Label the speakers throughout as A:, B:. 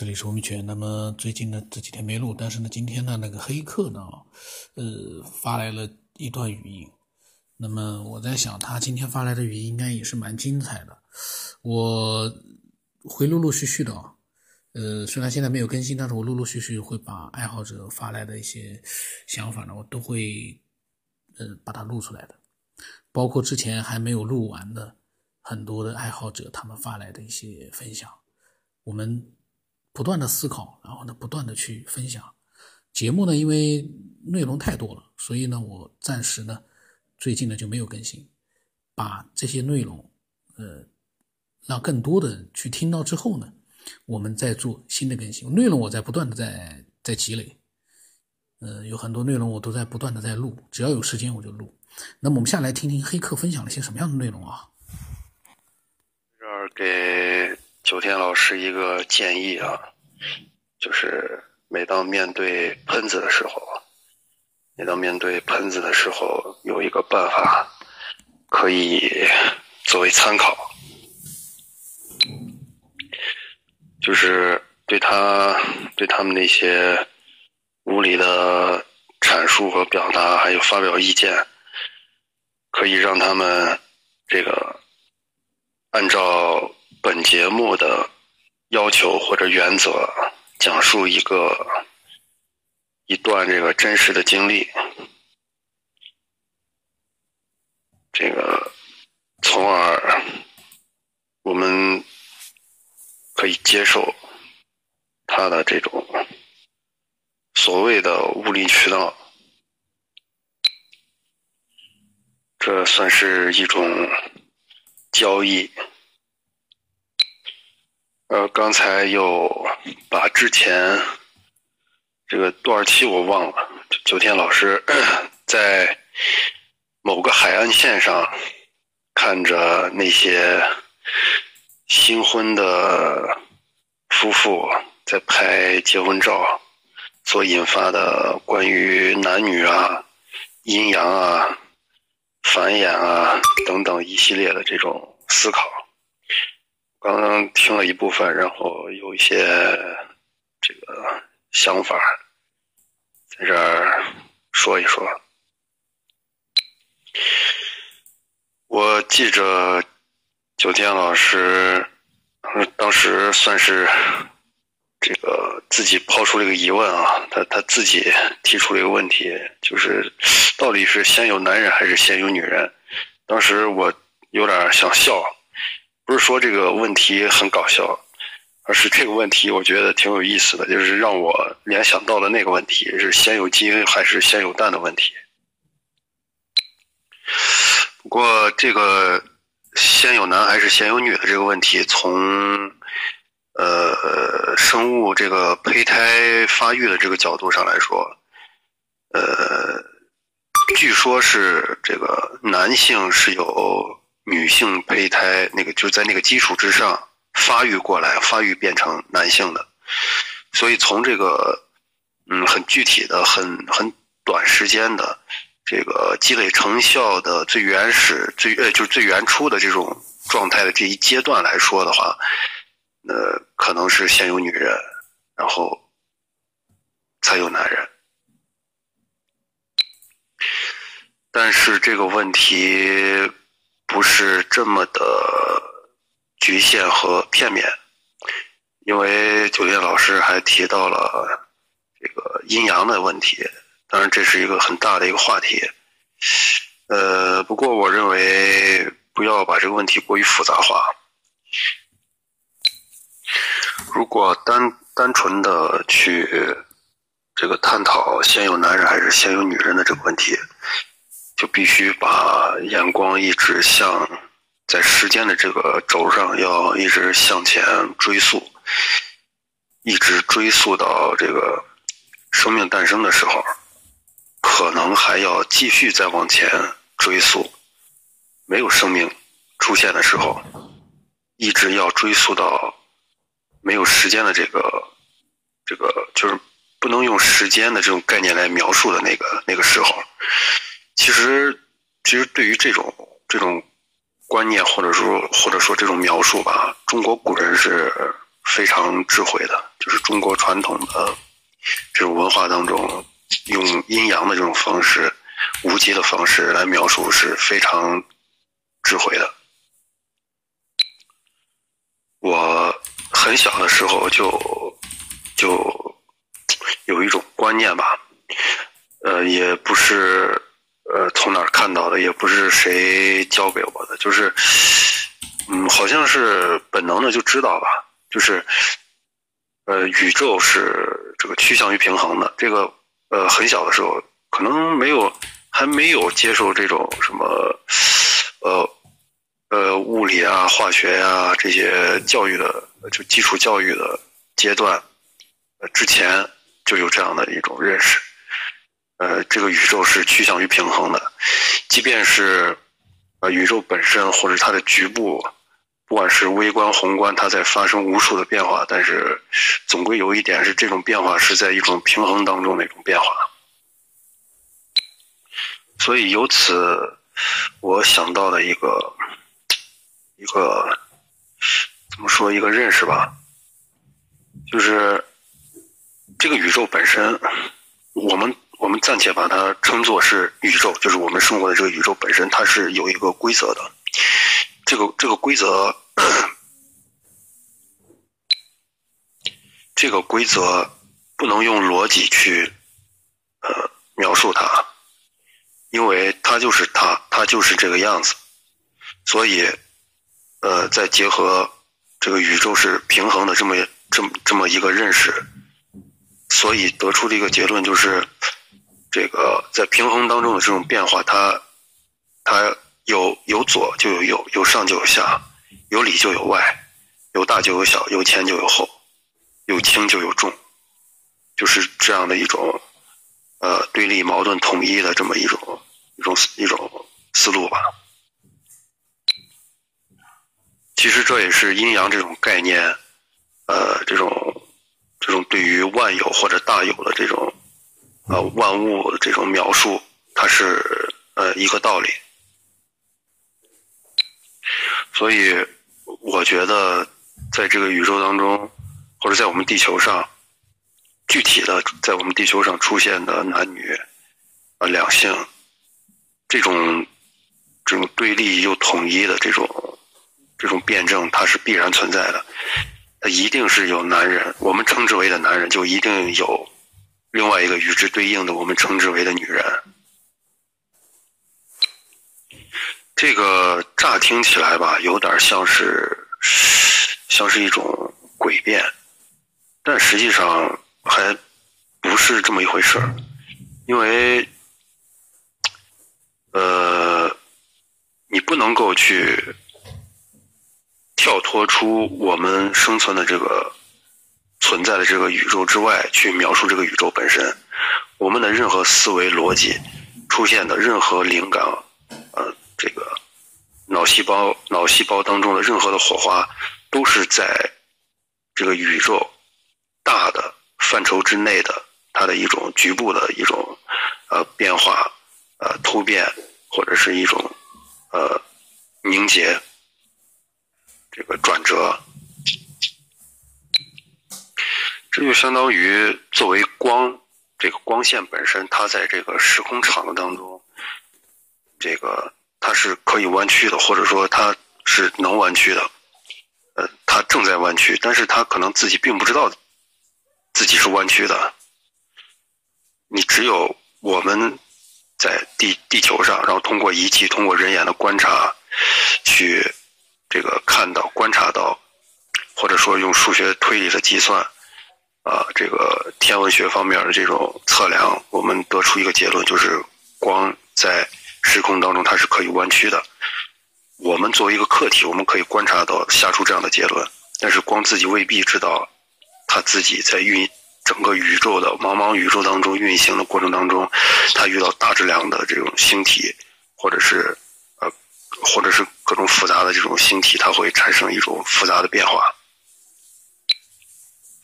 A: 这里是吴明全。那么最近呢这几天没录，但是呢今天呢那个黑客呢，呃发来了一段语音。那么我在想，他今天发来的语音应该也是蛮精彩的。我会陆陆续续的啊，呃虽然现在没有更新，但是我陆陆续续会把爱好者发来的一些想法呢，我都会呃把它录出来的，包括之前还没有录完的很多的爱好者他们发来的一些分享，我们。不断的思考，然后呢，不断的去分享。节目呢，因为内容太多了，所以呢，我暂时呢，最近呢就没有更新。把这些内容，呃，让更多的人去听到之后呢，我们再做新的更新。内容我在不断的在在积累，呃，有很多内容我都在不断的在录，只要有时间我就录。那么我们下来听听黑客分享了些什么样的内容啊？
B: 这儿给。九天老师一个建议啊，就是每当面对喷子的时候，每当面对喷子的时候，有一个办法可以作为参考，就是对他对他们那些无理的阐述和表达，还有发表意见，可以让他们这个按照。本节目的要求或者原则，讲述一个一段这个真实的经历，这个从而我们可以接受他的这种所谓的物理渠道，这算是一种交易。呃，刚才又把之前这个多少期我忘了，九天老师在某个海岸线上看着那些新婚的夫妇在拍结婚照所引发的关于男女啊、阴阳啊、繁衍啊等等一系列的这种思考。刚刚听了一部分，然后有一些这个想法，在这儿说一说。我记着九天老师当时算是这个自己抛出了一个疑问啊，他他自己提出了一个问题，就是到底是先有男人还是先有女人？当时我有点想笑。不是说这个问题很搞笑，而是这个问题我觉得挺有意思的，就是让我联想到了那个问题：是先有鸡还是先有蛋的问题。不过，这个先有男还是先有女的这个问题，从呃生物这个胚胎发育的这个角度上来说，呃，据说是这个男性是有。女性胚胎那个就在那个基础之上发育过来，发育变成男性的，所以从这个嗯很具体的、很很短时间的这个积累成效的最原始、最呃就是最原初的这种状态的这一阶段来说的话，呃可能是先有女人，然后才有男人，但是这个问题。不是这么的局限和片面，因为九天老师还提到了这个阴阳的问题，当然这是一个很大的一个话题。呃，不过我认为不要把这个问题过于复杂化。如果单单纯的去这个探讨先有男人还是先有女人的这个问题。就必须把眼光一直向在时间的这个轴上，要一直向前追溯，一直追溯到这个生命诞生的时候，可能还要继续再往前追溯，没有生命出现的时候，一直要追溯到没有时间的这个这个，就是不能用时间的这种概念来描述的那个那个时候。其实，其实对于这种这种观念，或者说或者说这种描述吧，中国古人是非常智慧的，就是中国传统的这种文化当中，用阴阳的这种方式、无极的方式来描述是非常智慧的。我很小的时候就就有一种观念吧，呃，也不是呃从哪儿看到的，也不是谁教给我的，就是嗯，好像是本能的就知道吧。就是呃，宇宙是这个趋向于平衡的。这个呃，很小的时候可能没有还没有接受这种什么呃呃物理啊、化学呀这些教育的就基础教育的阶段，呃之前就有这样的一种认识。呃，这个宇宙是趋向于平衡的，即便是呃宇宙本身或者它的局部。不管是微观、宏观，它在发生无数的变化，但是总归有一点是，这种变化是在一种平衡当中的一种变化。所以由此，我想到的一个一个怎么说一个认识吧，就是这个宇宙本身，我们我们暂且把它称作是宇宙，就是我们生活的这个宇宙本身，它是有一个规则的。这个这个规则，这个规则不能用逻辑去呃描述它，因为它就是它，它就是这个样子。所以，呃，再结合这个宇宙是平衡的这么这么这么一个认识，所以得出的一个结论就是，这个在平衡当中的这种变化，它它。有有左就有右，有上就有下，有里就有外，有大就有小，有前就有后，有轻就有重，就是这样的一种呃对立矛盾统一的这么一种一种一种思路吧。其实这也是阴阳这种概念，呃，这种这种对于万有或者大有的这种呃万物这种描述，它是呃一个道理。所以，我觉得，在这个宇宙当中，或者在我们地球上，具体的在我们地球上出现的男女啊两性这种这种对立又统一的这种这种辩证，它是必然存在的。它一定是有男人，我们称之为的男人，就一定有另外一个与之对应的，我们称之为的女人。这个乍听起来吧，有点像是像是一种诡辩，但实际上还不是这么一回事儿，因为呃，你不能够去跳脱出我们生存的这个存在的这个宇宙之外去描述这个宇宙本身，我们的任何思维逻辑出现的任何灵感，呃。这个脑细胞、脑细胞当中的任何的火花，都是在这个宇宙大的范畴之内的，它的一种局部的一种呃变化、呃突变，或者是一种呃凝结、这个转折。这就相当于作为光，这个光线本身，它在这个时空场当中，这个。它是可以弯曲的，或者说它是能弯曲的，呃，它正在弯曲，但是它可能自己并不知道自己是弯曲的。你只有我们在地地球上，然后通过仪器、通过人眼的观察，去这个看到、观察到，或者说用数学推理的计算，啊，这个天文学方面的这种测量，我们得出一个结论，就是光在。时空当中，它是可以弯曲的。我们作为一个客体，我们可以观察到，下出这样的结论。但是光自己未必知道，它自己在运整个宇宙的茫茫宇宙当中运行的过程当中，它遇到大质量的这种星体，或者是呃，或者是各种复杂的这种星体，它会产生一种复杂的变化。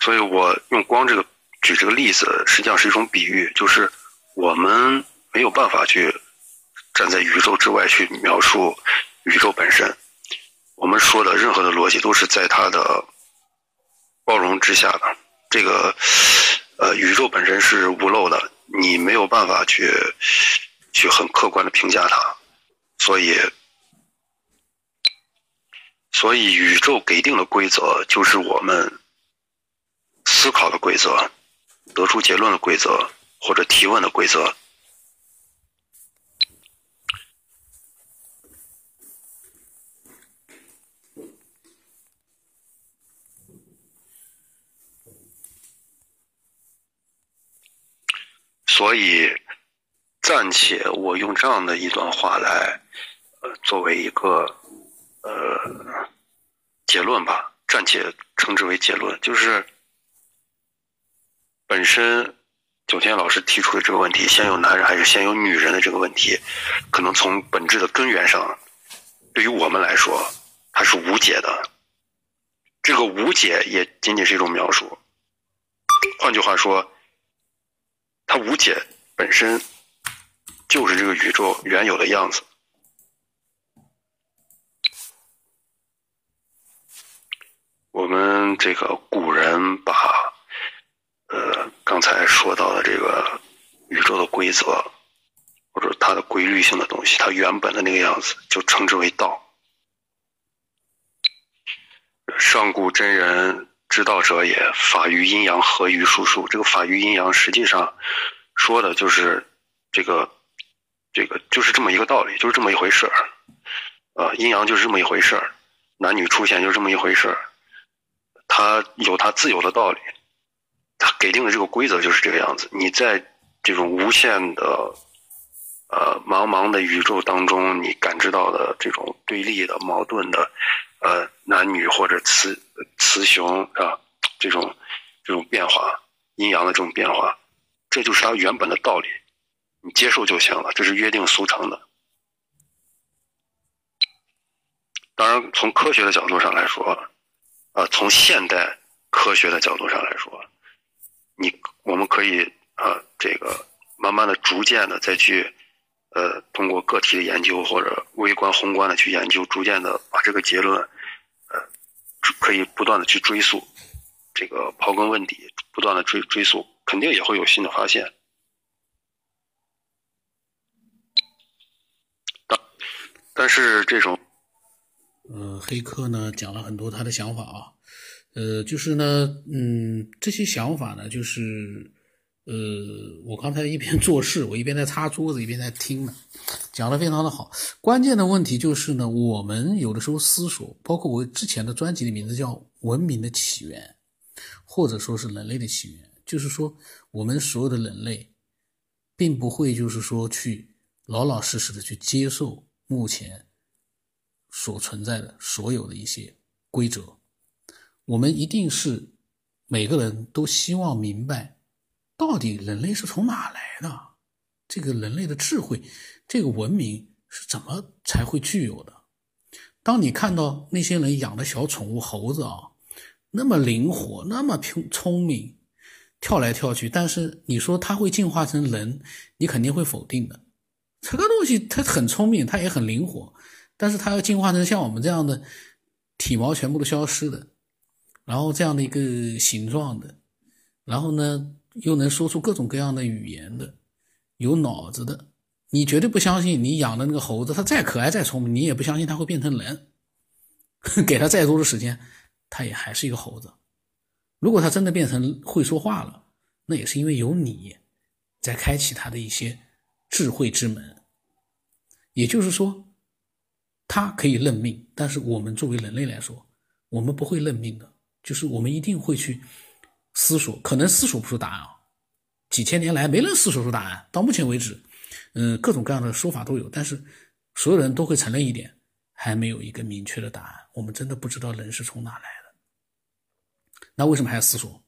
B: 所以我用光这个举这个例子，实际上是一种比喻，就是我们没有办法去。站在宇宙之外去描述宇宙本身，我们说的任何的逻辑都是在它的包容之下的。这个呃，宇宙本身是无漏的，你没有办法去去很客观的评价它，所以所以宇宙给定的规则就是我们思考的规则，得出结论的规则或者提问的规则。所以，暂且我用这样的一段话来，呃，作为一个呃结论吧，暂且称之为结论，就是本身九天老师提出的这个问题，先有男人还是先有女人的这个问题，可能从本质的根源上，对于我们来说，它是无解的。这个无解也仅仅是一种描述，换句话说。它无解本身就是这个宇宙原有的样子。我们这个古人把刚才说到的这个宇宙的规则或者它的规律性的东西，它原本的那个样子，就称之为道。上古真人。知道者也，法于阴阳，合于术数。这个法于阴阳，实际上说的就是这个，这个就是这么一个道理，就是这么一回事儿。啊，阴阳就是这么一回事儿，男女出现就是这么一回事儿。它有它自有的道理，它给定的这个规则就是这个样子。你在这种无限的呃茫茫的宇宙当中，你感知到的这种对立的、矛盾的。呃，男女或者雌雌雄啊，这种这种变化，阴阳的这种变化，这就是它原本的道理，你接受就行了，这是约定俗成的。当然，从科学的角度上来说，啊，从现代科学的角度上来说，你我们可以啊，这个慢慢的、逐渐的再去。呃，通过个体的研究或者微观、宏观的去研究，逐渐的把这个结论，呃，可以不断的去追溯，这个刨根问底，不断的追追溯，肯定也会有新的发现。但但是这种，
A: 呃，黑客呢讲了很多他的想法啊，呃，就是呢，嗯，这些想法呢，就是。呃，我刚才一边 做事，我一边在擦桌子，一边在听呢，讲的非常的好。关键的问题就是呢，我们有的时候思索，包括我之前的专辑的名字叫《文明的起源》，或者说是人类的起源，就是说我们所有的人类，并不会就是说去老老实实的去接受目前所存在的所有的一些规则，我们一定是每个人都希望明白。到底人类是从哪来的？这个人类的智慧，这个文明是怎么才会具有的？当你看到那些人养的小宠物猴子啊，那么灵活，那么聪聪明，跳来跳去，但是你说它会进化成人，你肯定会否定的。这个东西它很聪明，它也很灵活，但是它要进化成像我们这样的体毛全部都消失的，然后这样的一个形状的，然后呢？又能说出各种各样的语言的，有脑子的，你绝对不相信你养的那个猴子，它再可爱再聪明，你也不相信它会变成人。给它再多的时间，它也还是一个猴子。如果它真的变成会说话了，那也是因为有你在开启它的一些智慧之门。也就是说，它可以认命，但是我们作为人类来说，我们不会认命的，就是我们一定会去。思索可能思索不出答案啊，几千年来没人思索出答案。到目前为止，嗯，各种各样的说法都有，但是所有人都会承认一点，还没有一个明确的答案。我们真的不知道人是从哪来的。那为什么还要思索？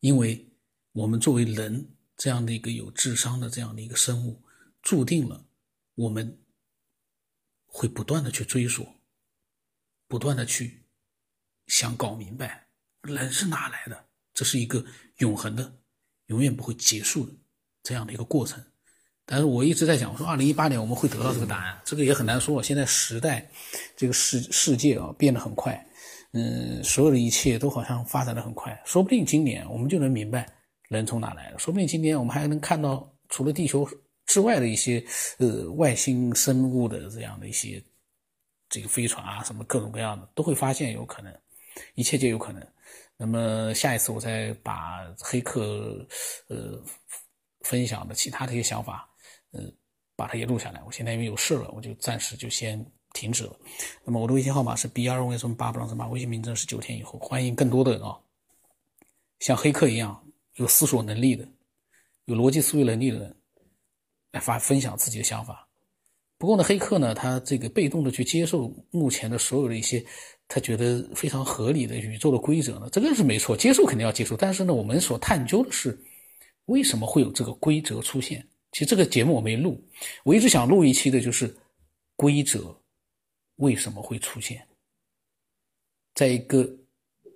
A: 因为我们作为人这样的一个有智商的这样的一个生物，注定了我们会不断的去追索，不断的去想搞明白人是哪来的。这是一个永恒的、永远不会结束的这样的一个过程。但是我一直在讲，我说二零一八年我们会得到这个答案，这个也很难说。现在时代，这个世世界啊变得很快，嗯，所有的一切都好像发展的很快，说不定今年我们就能明白人从哪来的，说不定今年我们还能看到除了地球之外的一些呃外星生物的这样的一些这个飞船啊，什么各种各样的都会发现，有可能，一切皆有可能。那么下一次我再把黑客呃分享的其他的一些想法，呃，把它也录下来。我现在因为有事了，我就暂时就先。停止了。那么我的微信号码是 b 二为什么八不让什么？微信名称是九天以后。欢迎更多的人啊，像黑客一样有思索能力的、有逻辑思维能力的人来发分享自己的想法。不过呢，黑客呢，他这个被动的去接受目前的所有的一些他觉得非常合理的宇宙的规则呢，这个是没错，接受肯定要接受。但是呢，我们所探究的是为什么会有这个规则出现。其实这个节目我没录，我一直想录一期的就是规则。为什么会出现在一个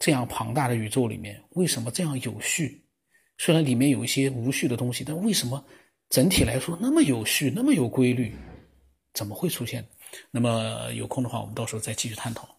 A: 这样庞大的宇宙里面？为什么这样有序？虽然里面有一些无序的东西，但为什么整体来说那么有序、那么有规律？怎么会出现？那么有空的话，我们到时候再继续探讨。